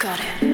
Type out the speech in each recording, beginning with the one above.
Got it.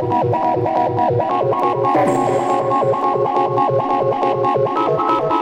Thank you.